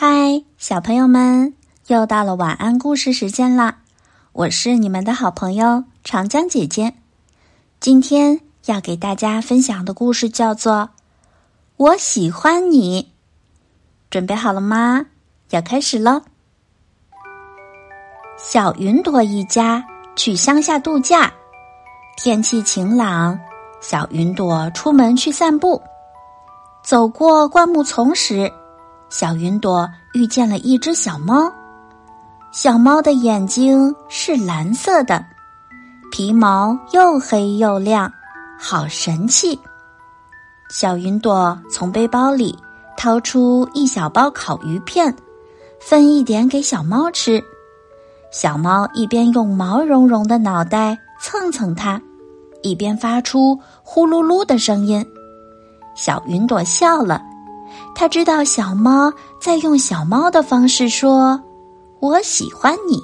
嗨，小朋友们，又到了晚安故事时间啦！我是你们的好朋友长江姐姐。今天要给大家分享的故事叫做《我喜欢你》。准备好了吗？要开始喽！小云朵一家去乡下度假，天气晴朗，小云朵出门去散步，走过灌木丛时。小云朵遇见了一只小猫，小猫的眼睛是蓝色的，皮毛又黑又亮，好神气。小云朵从背包里掏出一小包烤鱼片，分一点给小猫吃。小猫一边用毛茸茸的脑袋蹭蹭它，一边发出呼噜噜的声音。小云朵笑了。他知道小猫在用小猫的方式说：“我喜欢你。”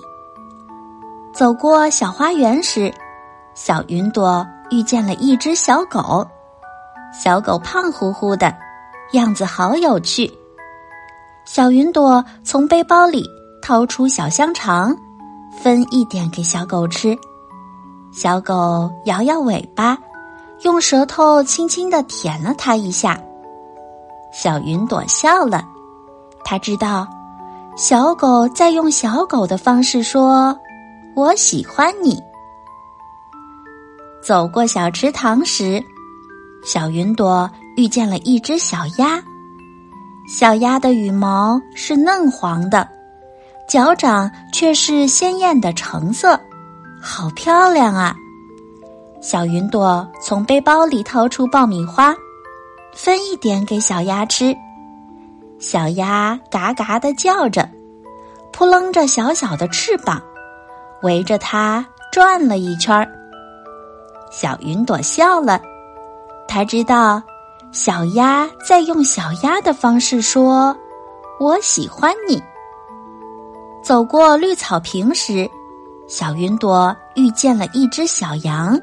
走过小花园时，小云朵遇见了一只小狗。小狗胖乎乎的，样子好有趣。小云朵从背包里掏出小香肠，分一点给小狗吃。小狗摇摇尾巴，用舌头轻轻的舔了它一下。小云朵笑了，他知道，小狗在用小狗的方式说：“我喜欢你。”走过小池塘时，小云朵遇见了一只小鸭。小鸭的羽毛是嫩黄的，脚掌却是鲜艳的橙色，好漂亮啊！小云朵从背包里掏出爆米花。分一点给小鸭吃，小鸭嘎嘎的叫着，扑棱着小小的翅膀，围着它转了一圈儿。小云朵笑了，它知道小鸭在用小鸭的方式说：“我喜欢你。”走过绿草坪时，小云朵遇见了一只小羊，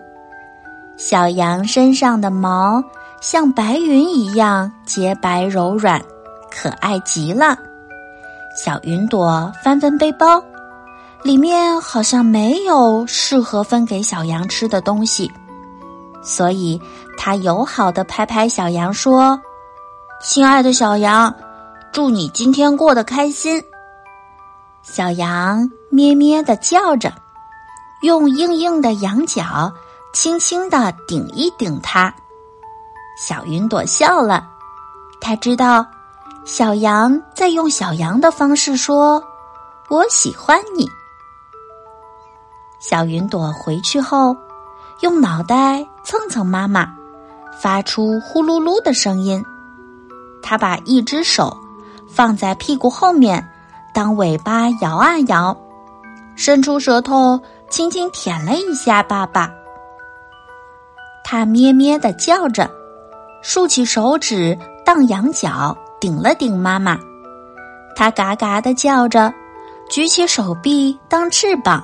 小羊身上的毛。像白云一样洁白柔软，可爱极了。小云朵翻翻背包，里面好像没有适合分给小羊吃的东西，所以它友好的拍拍小羊说：“亲爱的小羊，祝你今天过得开心。”小羊咩咩的叫着，用硬硬的羊角轻轻的顶一顶它。小云朵笑了，他知道小羊在用小羊的方式说：“我喜欢你。”小云朵回去后，用脑袋蹭蹭妈妈，发出呼噜噜的声音。他把一只手放在屁股后面，当尾巴摇啊摇，伸出舌头轻轻舔了一下爸爸。他咩咩的叫着。竖起手指当羊角，顶了顶妈妈。它嘎嘎的叫着，举起手臂当翅膀，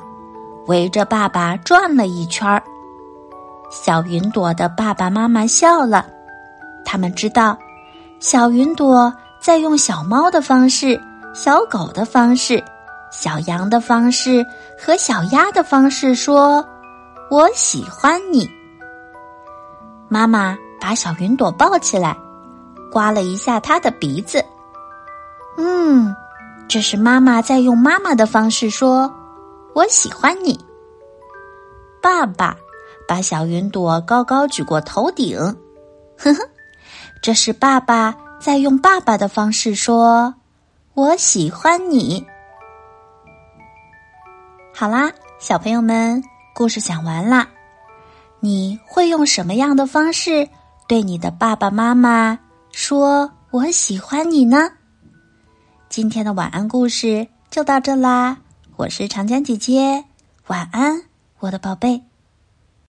围着爸爸转了一圈儿。小云朵的爸爸妈妈笑了，他们知道，小云朵在用小猫的方式、小狗的方式、小羊的方式和小鸭的方式说：“我喜欢你，妈妈。”把小云朵抱起来，刮了一下它的鼻子。嗯，这是妈妈在用妈妈的方式说：“我喜欢你。”爸爸把小云朵高高举过头顶，呵呵，这是爸爸在用爸爸的方式说：“我喜欢你。”好啦，小朋友们，故事讲完啦。你会用什么样的方式？对你的爸爸妈妈说：“我喜欢你呢。”今天的晚安故事就到这啦，我是长江姐姐，晚安，我的宝贝。